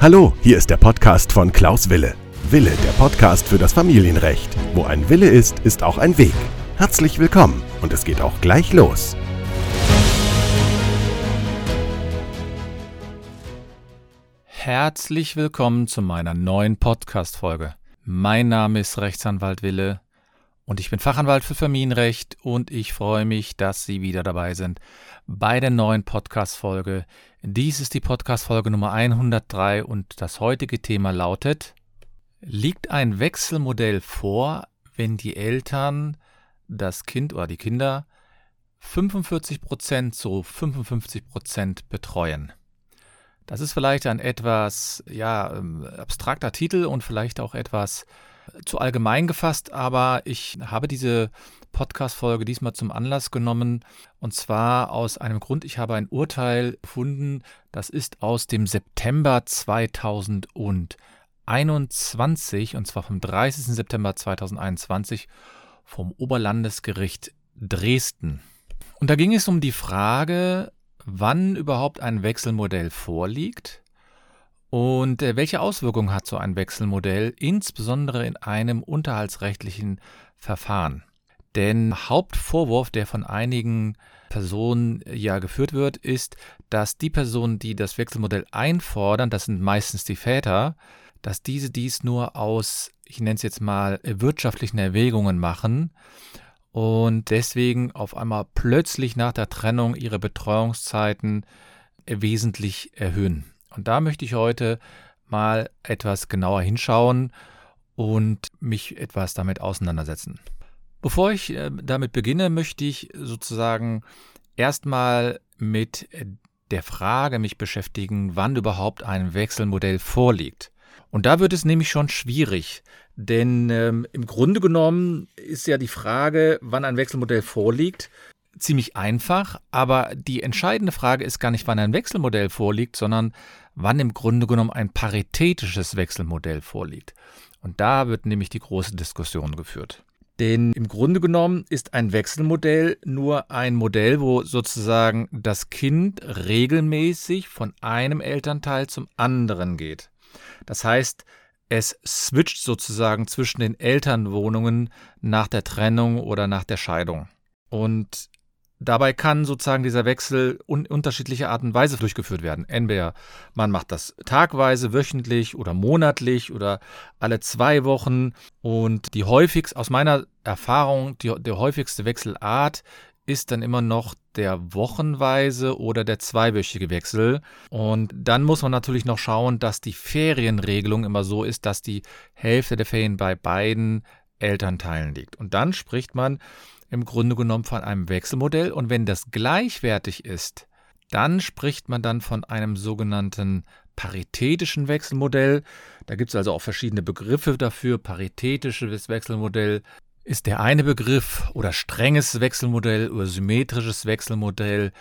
Hallo, hier ist der Podcast von Klaus Wille. Wille, der Podcast für das Familienrecht. Wo ein Wille ist, ist auch ein Weg. Herzlich willkommen und es geht auch gleich los. Herzlich willkommen zu meiner neuen Podcast-Folge. Mein Name ist Rechtsanwalt Wille und ich bin Fachanwalt für Familienrecht und ich freue mich, dass Sie wieder dabei sind bei der neuen Podcast-Folge. Dies ist die Podcast-Folge Nummer 103 und das heutige Thema lautet: Liegt ein Wechselmodell vor, wenn die Eltern das Kind oder die Kinder 45% zu 55% betreuen? Das ist vielleicht ein etwas ja, ähm, abstrakter Titel und vielleicht auch etwas zu allgemein gefasst, aber ich habe diese Podcast-Folge diesmal zum Anlass genommen und zwar aus einem Grund. Ich habe ein Urteil gefunden, das ist aus dem September 2021 und zwar vom 30. September 2021 vom Oberlandesgericht Dresden. Und da ging es um die Frage, wann überhaupt ein Wechselmodell vorliegt und äh, welche Auswirkungen hat so ein Wechselmodell, insbesondere in einem unterhaltsrechtlichen Verfahren? Denn Hauptvorwurf, der von einigen Personen äh, ja geführt wird, ist, dass die Personen, die das Wechselmodell einfordern, das sind meistens die Väter, dass diese dies nur aus, ich nenne es jetzt mal, wirtschaftlichen Erwägungen machen und deswegen auf einmal plötzlich nach der Trennung ihre Betreuungszeiten wesentlich erhöhen. Und da möchte ich heute mal etwas genauer hinschauen und mich etwas damit auseinandersetzen. Bevor ich äh, damit beginne, möchte ich sozusagen erstmal mit der Frage mich beschäftigen, wann überhaupt ein Wechselmodell vorliegt. Und da wird es nämlich schon schwierig, denn ähm, im Grunde genommen ist ja die Frage, wann ein Wechselmodell vorliegt, ziemlich einfach, aber die entscheidende Frage ist gar nicht, wann ein Wechselmodell vorliegt, sondern wann im Grunde genommen ein paritätisches Wechselmodell vorliegt. Und da wird nämlich die große Diskussion geführt. Denn im Grunde genommen ist ein Wechselmodell nur ein Modell, wo sozusagen das Kind regelmäßig von einem Elternteil zum anderen geht. Das heißt, es switcht sozusagen zwischen den Elternwohnungen nach der Trennung oder nach der Scheidung. Und Dabei kann sozusagen dieser Wechsel un unterschiedlicher Art und Weise durchgeführt werden. Entweder man macht das tagweise, wöchentlich oder monatlich oder alle zwei Wochen. Und die häufigste, aus meiner Erfahrung, die, die häufigste Wechselart ist dann immer noch der wochenweise oder der zweiwöchige Wechsel. Und dann muss man natürlich noch schauen, dass die Ferienregelung immer so ist, dass die Hälfte der Ferien bei beiden Elternteilen liegt. Und dann spricht man im Grunde genommen von einem Wechselmodell. Und wenn das gleichwertig ist, dann spricht man dann von einem sogenannten paritätischen Wechselmodell. Da gibt es also auch verschiedene Begriffe dafür. Paritätisches Wechselmodell ist der eine Begriff oder strenges Wechselmodell oder symmetrisches Wechselmodell.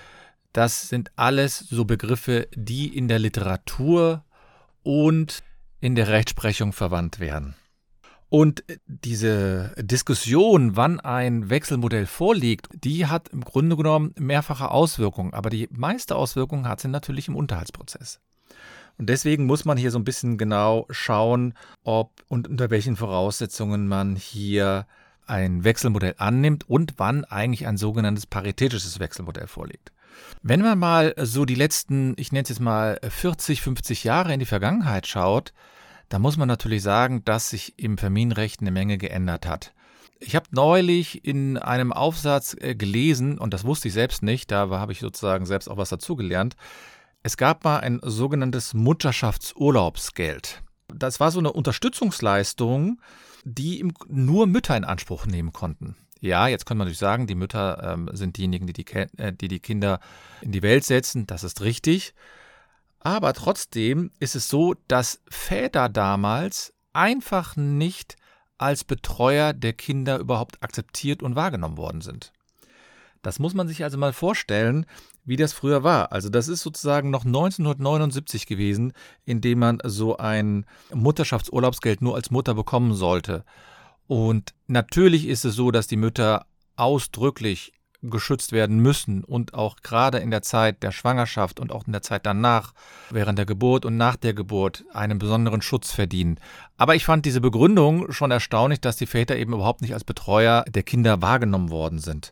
Das sind alles so Begriffe, die in der Literatur und in der Rechtsprechung verwandt werden. Und diese Diskussion, wann ein Wechselmodell vorliegt, die hat im Grunde genommen mehrfache Auswirkungen. Aber die meiste Auswirkung hat sie natürlich im Unterhaltsprozess. Und deswegen muss man hier so ein bisschen genau schauen, ob und unter welchen Voraussetzungen man hier ein Wechselmodell annimmt und wann eigentlich ein sogenanntes paritätisches Wechselmodell vorliegt. Wenn man mal so die letzten, ich nenne es jetzt mal 40, 50 Jahre in die Vergangenheit schaut, da muss man natürlich sagen, dass sich im Familienrecht eine Menge geändert hat. Ich habe neulich in einem Aufsatz äh, gelesen, und das wusste ich selbst nicht, da habe ich sozusagen selbst auch was dazugelernt. Es gab mal ein sogenanntes Mutterschaftsurlaubsgeld. Das war so eine Unterstützungsleistung, die nur Mütter in Anspruch nehmen konnten. Ja, jetzt könnte man natürlich sagen, die Mütter ähm, sind diejenigen, die die, äh, die die Kinder in die Welt setzen. Das ist richtig. Aber trotzdem ist es so, dass Väter damals einfach nicht als Betreuer der Kinder überhaupt akzeptiert und wahrgenommen worden sind. Das muss man sich also mal vorstellen, wie das früher war. Also das ist sozusagen noch 1979 gewesen, in dem man so ein Mutterschaftsurlaubsgeld nur als Mutter bekommen sollte. Und natürlich ist es so, dass die Mütter ausdrücklich geschützt werden müssen und auch gerade in der Zeit der Schwangerschaft und auch in der Zeit danach, während der Geburt und nach der Geburt, einen besonderen Schutz verdienen. Aber ich fand diese Begründung schon erstaunlich, dass die Väter eben überhaupt nicht als Betreuer der Kinder wahrgenommen worden sind.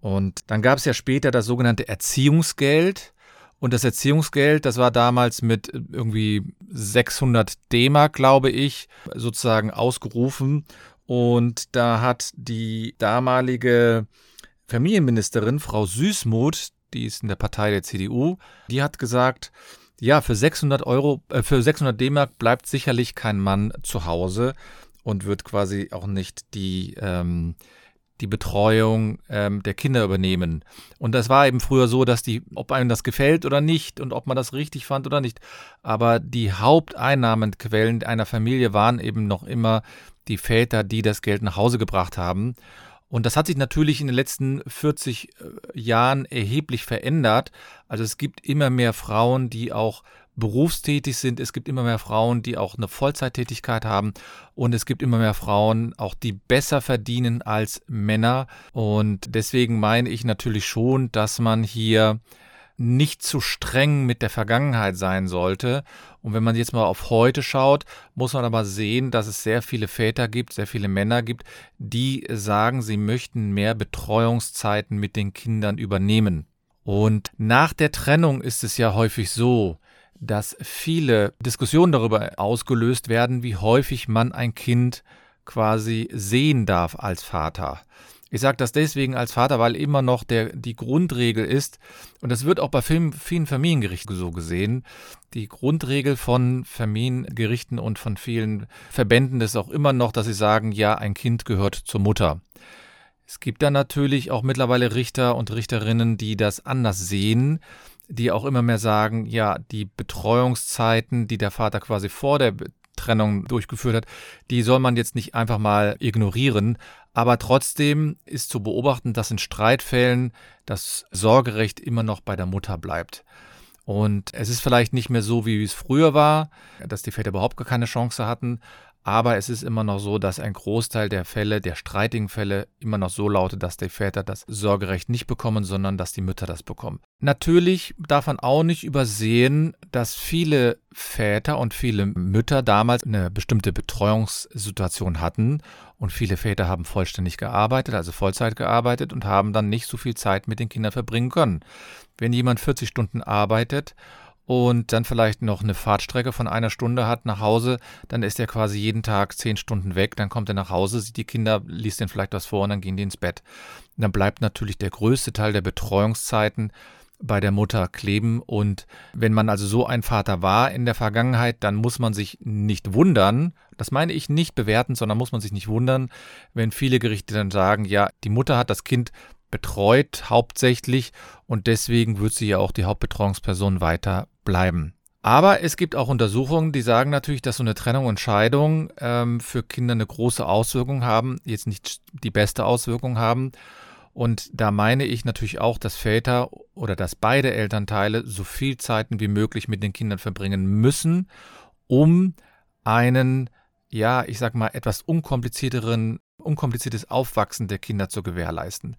Und dann gab es ja später das sogenannte Erziehungsgeld. Und das Erziehungsgeld, das war damals mit irgendwie 600 D-Mark, glaube ich, sozusagen ausgerufen. Und da hat die damalige Familienministerin, Frau Süßmuth, die ist in der Partei der CDU, die hat gesagt, ja, für 600 Euro, äh, für 600 D-Mark bleibt sicherlich kein Mann zu Hause und wird quasi auch nicht die, ähm, die Betreuung ähm, der Kinder übernehmen. Und das war eben früher so, dass die, ob einem das gefällt oder nicht und ob man das richtig fand oder nicht, aber die Haupteinnahmenquellen einer Familie waren eben noch immer die Väter, die das Geld nach Hause gebracht haben. Und das hat sich natürlich in den letzten 40 äh, Jahren erheblich verändert. Also es gibt immer mehr Frauen, die auch berufstätig sind. Es gibt immer mehr Frauen, die auch eine Vollzeittätigkeit haben. Und es gibt immer mehr Frauen, auch die besser verdienen als Männer. Und deswegen meine ich natürlich schon, dass man hier nicht zu streng mit der Vergangenheit sein sollte. Und wenn man jetzt mal auf heute schaut, muss man aber sehen, dass es sehr viele Väter gibt, sehr viele Männer gibt, die sagen, sie möchten mehr Betreuungszeiten mit den Kindern übernehmen. Und nach der Trennung ist es ja häufig so, dass viele Diskussionen darüber ausgelöst werden, wie häufig man ein Kind quasi sehen darf als Vater. Ich sage das deswegen als Vater, weil immer noch der, die Grundregel ist, und das wird auch bei vielen, vielen Familiengerichten so gesehen, die Grundregel von Familiengerichten und von vielen Verbänden ist auch immer noch, dass sie sagen, ja, ein Kind gehört zur Mutter. Es gibt dann natürlich auch mittlerweile Richter und Richterinnen, die das anders sehen, die auch immer mehr sagen, ja, die Betreuungszeiten, die der Vater quasi vor der Trennung durchgeführt hat, die soll man jetzt nicht einfach mal ignorieren. Aber trotzdem ist zu beobachten, dass in Streitfällen das Sorgerecht immer noch bei der Mutter bleibt. Und es ist vielleicht nicht mehr so, wie es früher war, dass die Väter überhaupt gar keine Chance hatten, aber es ist immer noch so, dass ein Großteil der Fälle, der streitigen Fälle, immer noch so lautet, dass die Väter das Sorgerecht nicht bekommen, sondern dass die Mütter das bekommen. Natürlich darf man auch nicht übersehen, dass viele Väter und viele Mütter damals eine bestimmte Betreuungssituation hatten und viele Väter haben vollständig gearbeitet, also Vollzeit gearbeitet und haben dann nicht so viel Zeit mit den Kindern verbringen können. Wenn jemand 40 Stunden arbeitet und dann vielleicht noch eine Fahrtstrecke von einer Stunde hat nach Hause, dann ist er quasi jeden Tag zehn Stunden weg, dann kommt er nach Hause, sieht die Kinder, liest denen vielleicht was vor und dann gehen die ins Bett. Und dann bleibt natürlich der größte Teil der Betreuungszeiten bei der Mutter kleben. Und wenn man also so ein Vater war in der Vergangenheit, dann muss man sich nicht wundern, das meine ich nicht bewerten, sondern muss man sich nicht wundern, wenn viele Gerichte dann sagen, ja, die Mutter hat das Kind betreut hauptsächlich und deswegen wird sie ja auch die Hauptbetreuungsperson weiter bleiben. Aber es gibt auch Untersuchungen, die sagen natürlich, dass so eine Trennung und Scheidung ähm, für Kinder eine große Auswirkung haben, jetzt nicht die beste Auswirkung haben. Und da meine ich natürlich auch, dass Väter oder dass beide Elternteile so viel Zeiten wie möglich mit den Kindern verbringen müssen, um einen, ja, ich sag mal, etwas unkomplizierteren, unkompliziertes Aufwachsen der Kinder zu gewährleisten.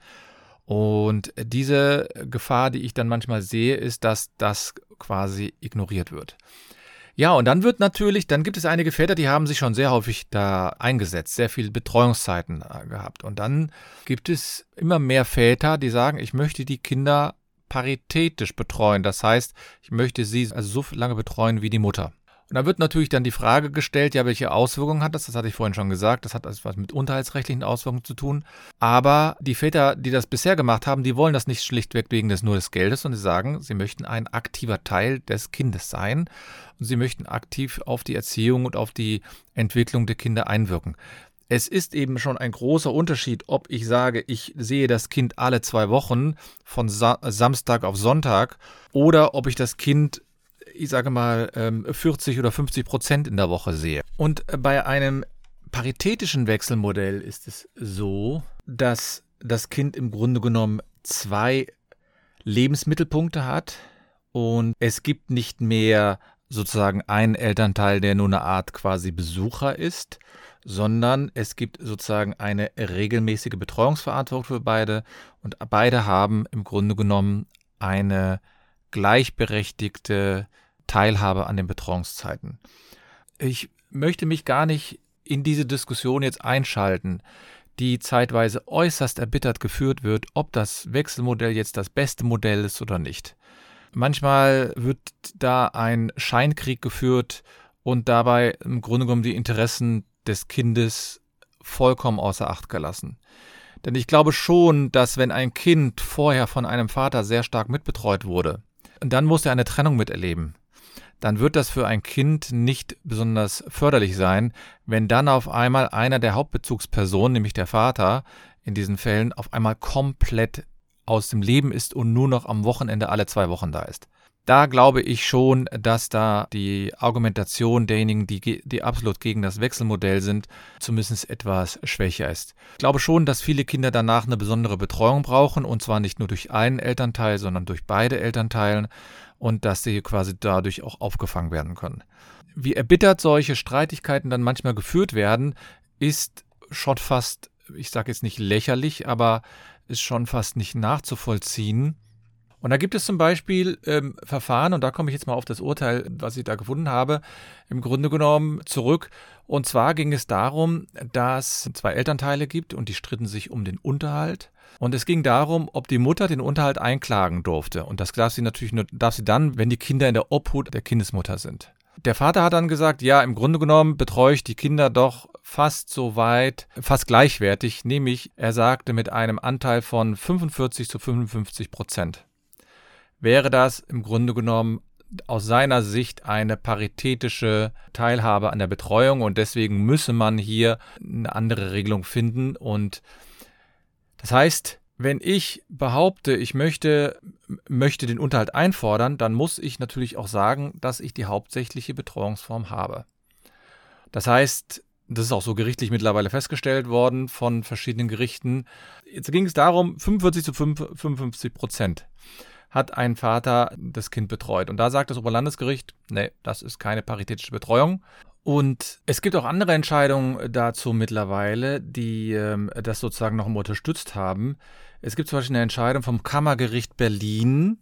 Und diese Gefahr, die ich dann manchmal sehe, ist, dass das quasi ignoriert wird. Ja, und dann wird natürlich, dann gibt es einige Väter, die haben sich schon sehr häufig da eingesetzt, sehr viele Betreuungszeiten äh, gehabt. Und dann gibt es immer mehr Väter, die sagen, ich möchte die Kinder paritätisch betreuen. Das heißt, ich möchte sie also so lange betreuen wie die Mutter. Und da wird natürlich dann die Frage gestellt, ja, welche Auswirkungen hat das? Das hatte ich vorhin schon gesagt. Das hat also was mit unterhaltsrechtlichen Auswirkungen zu tun. Aber die Väter, die das bisher gemacht haben, die wollen das nicht schlichtweg wegen des nur des Geldes, sondern sie sagen, sie möchten ein aktiver Teil des Kindes sein und sie möchten aktiv auf die Erziehung und auf die Entwicklung der Kinder einwirken. Es ist eben schon ein großer Unterschied, ob ich sage, ich sehe das Kind alle zwei Wochen von Sa Samstag auf Sonntag oder ob ich das Kind ich sage mal, 40 ähm, oder 50 Prozent in der Woche sehe. Und bei einem paritätischen Wechselmodell ist es so, dass das Kind im Grunde genommen zwei Lebensmittelpunkte hat und es gibt nicht mehr sozusagen einen Elternteil, der nur eine Art quasi Besucher ist, sondern es gibt sozusagen eine regelmäßige Betreuungsverantwortung für beide und beide haben im Grunde genommen eine gleichberechtigte Teilhabe an den Betreuungszeiten. Ich möchte mich gar nicht in diese Diskussion jetzt einschalten, die zeitweise äußerst erbittert geführt wird, ob das Wechselmodell jetzt das beste Modell ist oder nicht. Manchmal wird da ein Scheinkrieg geführt und dabei im Grunde genommen die Interessen des Kindes vollkommen außer Acht gelassen. Denn ich glaube schon, dass wenn ein Kind vorher von einem Vater sehr stark mitbetreut wurde, dann muss er eine Trennung miterleben dann wird das für ein Kind nicht besonders förderlich sein, wenn dann auf einmal einer der Hauptbezugspersonen, nämlich der Vater, in diesen Fällen auf einmal komplett aus dem Leben ist und nur noch am Wochenende alle zwei Wochen da ist. Da glaube ich schon, dass da die Argumentation derjenigen, die, die absolut gegen das Wechselmodell sind, zumindest etwas schwächer ist. Ich glaube schon, dass viele Kinder danach eine besondere Betreuung brauchen und zwar nicht nur durch einen Elternteil, sondern durch beide Elternteilen und dass sie quasi dadurch auch aufgefangen werden können. Wie erbittert solche Streitigkeiten dann manchmal geführt werden, ist schon fast, ich sage jetzt nicht lächerlich, aber ist schon fast nicht nachzuvollziehen. Und da gibt es zum Beispiel ähm, Verfahren, und da komme ich jetzt mal auf das Urteil, was ich da gefunden habe, im Grunde genommen zurück. Und zwar ging es darum, dass es zwei Elternteile gibt und die stritten sich um den Unterhalt. Und es ging darum, ob die Mutter den Unterhalt einklagen durfte. Und das darf sie natürlich nur, darf sie dann, wenn die Kinder in der Obhut der Kindesmutter sind. Der Vater hat dann gesagt, ja, im Grunde genommen betreue ich die Kinder doch fast so weit, fast gleichwertig, nämlich er sagte mit einem Anteil von 45 zu 55 Prozent wäre das im Grunde genommen aus seiner Sicht eine paritätische Teilhabe an der Betreuung und deswegen müsse man hier eine andere Regelung finden. Und das heißt, wenn ich behaupte, ich möchte, möchte den Unterhalt einfordern, dann muss ich natürlich auch sagen, dass ich die hauptsächliche Betreuungsform habe. Das heißt, das ist auch so gerichtlich mittlerweile festgestellt worden von verschiedenen Gerichten. Jetzt ging es darum, 45 zu 55 Prozent hat ein Vater das Kind betreut. Und da sagt das Oberlandesgericht, nee, das ist keine paritätische Betreuung. Und es gibt auch andere Entscheidungen dazu mittlerweile, die ähm, das sozusagen noch unterstützt haben. Es gibt zum Beispiel eine Entscheidung vom Kammergericht Berlin.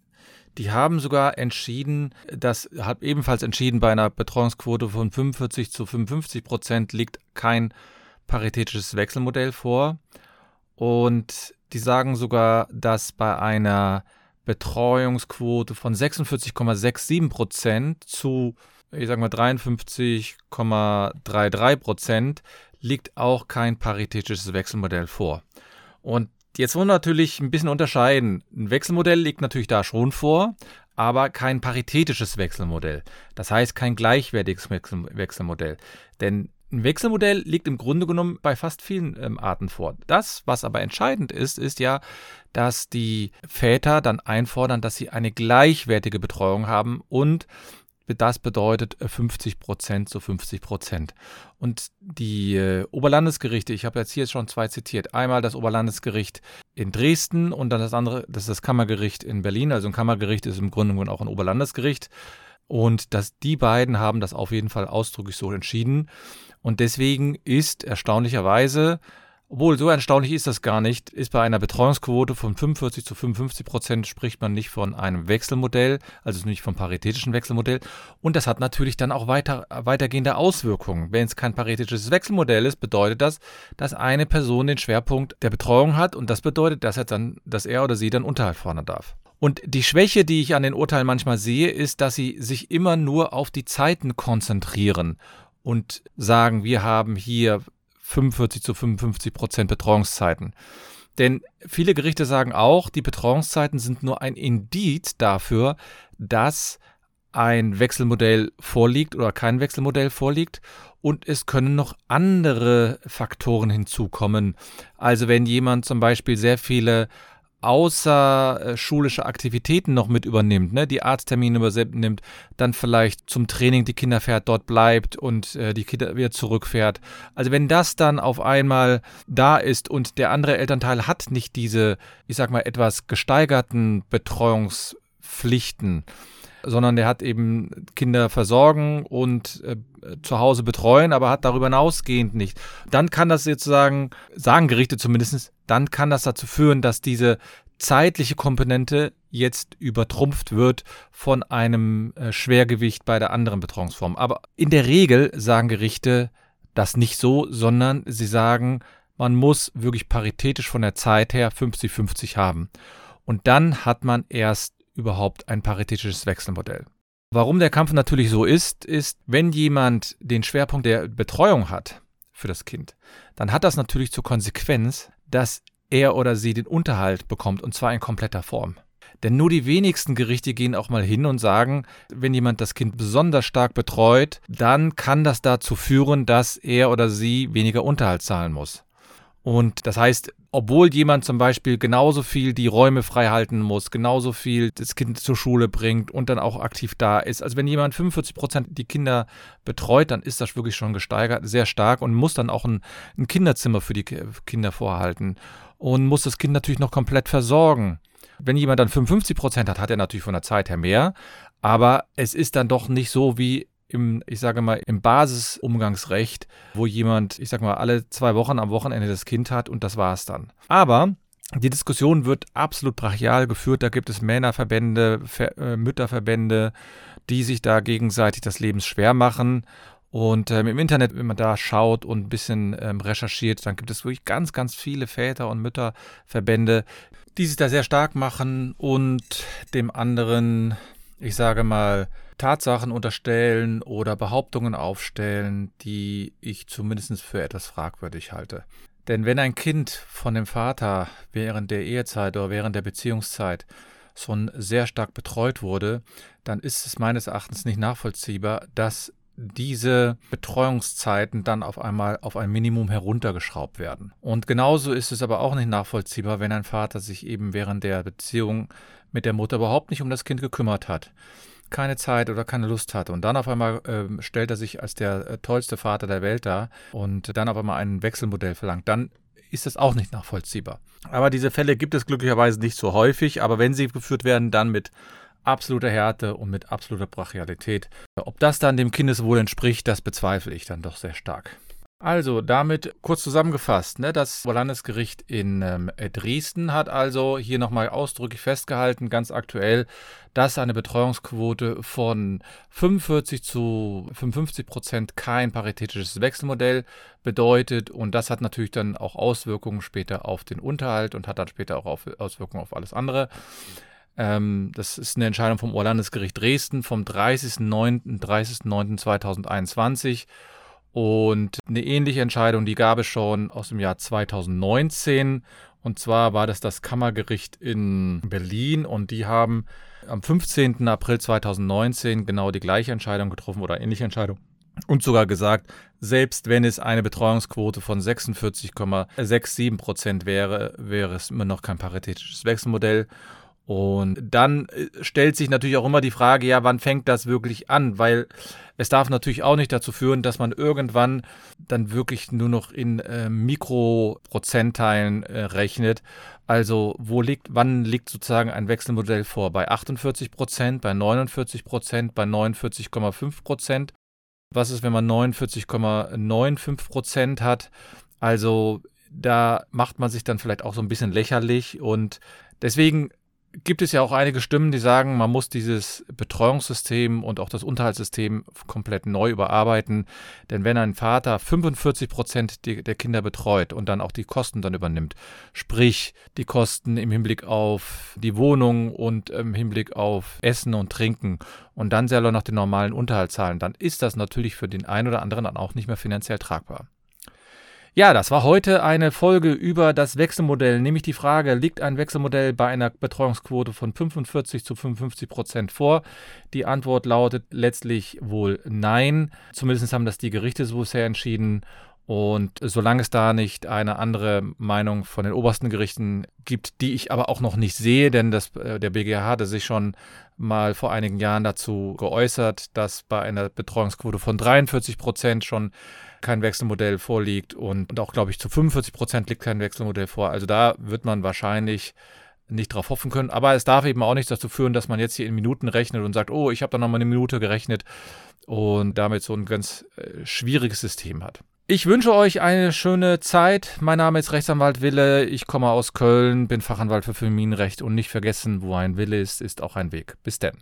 Die haben sogar entschieden, das hat ebenfalls entschieden, bei einer Betreuungsquote von 45 zu 55 Prozent liegt kein paritätisches Wechselmodell vor. Und die sagen sogar, dass bei einer Betreuungsquote von 46,67 Prozent zu, ich sage mal, 53,33 Prozent liegt auch kein paritätisches Wechselmodell vor. Und jetzt wollen wir natürlich ein bisschen unterscheiden. Ein Wechselmodell liegt natürlich da schon vor, aber kein paritätisches Wechselmodell. Das heißt kein gleichwertiges Wechselmodell. Denn ein Wechselmodell liegt im Grunde genommen bei fast vielen ähm, Arten vor. Das, was aber entscheidend ist, ist ja, dass die Väter dann einfordern, dass sie eine gleichwertige Betreuung haben und das bedeutet 50 äh, Prozent zu 50 Prozent. Und die äh, Oberlandesgerichte, ich habe jetzt hier schon zwei zitiert, einmal das Oberlandesgericht in Dresden und dann das andere, das ist das Kammergericht in Berlin. Also ein Kammergericht ist im Grunde genommen auch ein Oberlandesgericht. Und dass die beiden haben das auf jeden Fall ausdrücklich so entschieden. Und deswegen ist erstaunlicherweise, obwohl so erstaunlich ist das gar nicht, ist bei einer Betreuungsquote von 45 zu 55 Prozent spricht man nicht von einem Wechselmodell, also nicht vom paritätischen Wechselmodell. Und das hat natürlich dann auch weiter, weitergehende Auswirkungen. Wenn es kein paritätisches Wechselmodell ist, bedeutet das, dass eine Person den Schwerpunkt der Betreuung hat und das bedeutet, dass er dann, dass er oder sie dann Unterhalt fordern darf. Und die Schwäche, die ich an den Urteilen manchmal sehe, ist, dass sie sich immer nur auf die Zeiten konzentrieren und sagen, wir haben hier 45 zu 55 Prozent Betreuungszeiten. Denn viele Gerichte sagen auch, die Betreuungszeiten sind nur ein Indiz dafür, dass ein Wechselmodell vorliegt oder kein Wechselmodell vorliegt. Und es können noch andere Faktoren hinzukommen. Also wenn jemand zum Beispiel sehr viele außerschulische Aktivitäten noch mit übernimmt, ne, die Arzttermine übernimmt, dann vielleicht zum Training die Kinder fährt, dort bleibt und äh, die Kinder wieder zurückfährt. Also wenn das dann auf einmal da ist und der andere Elternteil hat nicht diese, ich sag mal, etwas gesteigerten Betreuungspflichten, sondern der hat eben Kinder versorgen und äh, zu Hause betreuen, aber hat darüber hinausgehend nicht. Dann kann das sozusagen, sagen Gerichte zumindest, dann kann das dazu führen, dass diese zeitliche Komponente jetzt übertrumpft wird von einem äh, Schwergewicht bei der anderen Betreuungsform. Aber in der Regel sagen Gerichte das nicht so, sondern sie sagen, man muss wirklich paritätisch von der Zeit her 50-50 haben. Und dann hat man erst überhaupt ein paritätisches Wechselmodell. Warum der Kampf natürlich so ist, ist, wenn jemand den Schwerpunkt der Betreuung hat für das Kind, dann hat das natürlich zur Konsequenz, dass er oder sie den Unterhalt bekommt und zwar in kompletter Form. Denn nur die wenigsten Gerichte gehen auch mal hin und sagen, wenn jemand das Kind besonders stark betreut, dann kann das dazu führen, dass er oder sie weniger Unterhalt zahlen muss. Und das heißt, obwohl jemand zum Beispiel genauso viel die Räume frei halten muss, genauso viel das Kind zur Schule bringt und dann auch aktiv da ist. Also wenn jemand 45 Prozent die Kinder betreut, dann ist das wirklich schon gesteigert, sehr stark und muss dann auch ein, ein Kinderzimmer für die Kinder vorhalten und muss das Kind natürlich noch komplett versorgen. Wenn jemand dann 55 Prozent hat, hat er natürlich von der Zeit her mehr, aber es ist dann doch nicht so wie im, ich sage mal, im Basisumgangsrecht, wo jemand, ich sage mal, alle zwei Wochen am Wochenende das Kind hat und das war es dann. Aber die Diskussion wird absolut brachial geführt. Da gibt es Männerverbände, Ver äh, Mütterverbände, die sich da gegenseitig das Leben schwer machen. Und ähm, im Internet, wenn man da schaut und ein bisschen ähm, recherchiert, dann gibt es wirklich ganz, ganz viele Väter- und Mütterverbände, die sich da sehr stark machen und dem anderen, ich sage mal, Tatsachen unterstellen oder Behauptungen aufstellen, die ich zumindest für etwas fragwürdig halte. Denn wenn ein Kind von dem Vater während der Ehezeit oder während der Beziehungszeit schon sehr stark betreut wurde, dann ist es meines Erachtens nicht nachvollziehbar, dass diese Betreuungszeiten dann auf einmal auf ein Minimum heruntergeschraubt werden. Und genauso ist es aber auch nicht nachvollziehbar, wenn ein Vater sich eben während der Beziehung mit der Mutter überhaupt nicht um das Kind gekümmert hat keine Zeit oder keine Lust hatte. Und dann auf einmal äh, stellt er sich als der äh, tollste Vater der Welt dar und dann auf einmal ein Wechselmodell verlangt. Dann ist das auch nicht nachvollziehbar. Aber diese Fälle gibt es glücklicherweise nicht so häufig, aber wenn sie geführt werden, dann mit absoluter Härte und mit absoluter Brachialität. Ob das dann dem Kindeswohl entspricht, das bezweifle ich dann doch sehr stark. Also, damit kurz zusammengefasst, ne, das Landesgericht in ähm, Dresden hat also hier nochmal ausdrücklich festgehalten, ganz aktuell, dass eine Betreuungsquote von 45 zu 55 Prozent kein paritätisches Wechselmodell bedeutet. Und das hat natürlich dann auch Auswirkungen später auf den Unterhalt und hat dann später auch Auswirkungen auf alles andere. Ähm, das ist eine Entscheidung vom Oberlandesgericht Dresden vom 30.09.2021. 30 und eine ähnliche Entscheidung, die gab es schon aus dem Jahr 2019. Und zwar war das das Kammergericht in Berlin und die haben am 15. April 2019 genau die gleiche Entscheidung getroffen oder ähnliche Entscheidung. Und sogar gesagt, selbst wenn es eine Betreuungsquote von 46,67 Prozent wäre, wäre es immer noch kein paritätisches Wechselmodell. Und dann äh, stellt sich natürlich auch immer die Frage, ja, wann fängt das wirklich an? Weil es darf natürlich auch nicht dazu führen, dass man irgendwann dann wirklich nur noch in äh, Mikroprozentteilen äh, rechnet. Also wo liegt, wann liegt sozusagen ein Wechselmodell vor? Bei 48 Prozent, bei 49 Prozent, bei 49,5 Prozent? Was ist, wenn man 49,95 Prozent hat? Also da macht man sich dann vielleicht auch so ein bisschen lächerlich und deswegen gibt es ja auch einige Stimmen, die sagen, man muss dieses Betreuungssystem und auch das Unterhaltssystem komplett neu überarbeiten. Denn wenn ein Vater 45 Prozent der Kinder betreut und dann auch die Kosten dann übernimmt, sprich die Kosten im Hinblick auf die Wohnung und im Hinblick auf Essen und Trinken und dann selber noch den normalen Unterhalt zahlen, dann ist das natürlich für den einen oder anderen dann auch nicht mehr finanziell tragbar. Ja, das war heute eine Folge über das Wechselmodell, nämlich die Frage, liegt ein Wechselmodell bei einer Betreuungsquote von 45 zu 55 Prozent vor? Die Antwort lautet letztlich wohl nein. Zumindest haben das die Gerichte so bisher entschieden. Und solange es da nicht eine andere Meinung von den obersten Gerichten gibt, die ich aber auch noch nicht sehe, denn das, äh, der BGH hatte sich schon mal vor einigen Jahren dazu geäußert, dass bei einer Betreuungsquote von 43 Prozent schon kein Wechselmodell vorliegt und, und auch, glaube ich, zu 45 Prozent liegt kein Wechselmodell vor. Also da wird man wahrscheinlich nicht darauf hoffen können. Aber es darf eben auch nicht dazu führen, dass man jetzt hier in Minuten rechnet und sagt, oh, ich habe da nochmal eine Minute gerechnet und damit so ein ganz äh, schwieriges System hat. Ich wünsche euch eine schöne Zeit. Mein Name ist Rechtsanwalt Wille. Ich komme aus Köln, bin Fachanwalt für Familienrecht und nicht vergessen, wo ein Wille ist, ist auch ein Weg. Bis denn.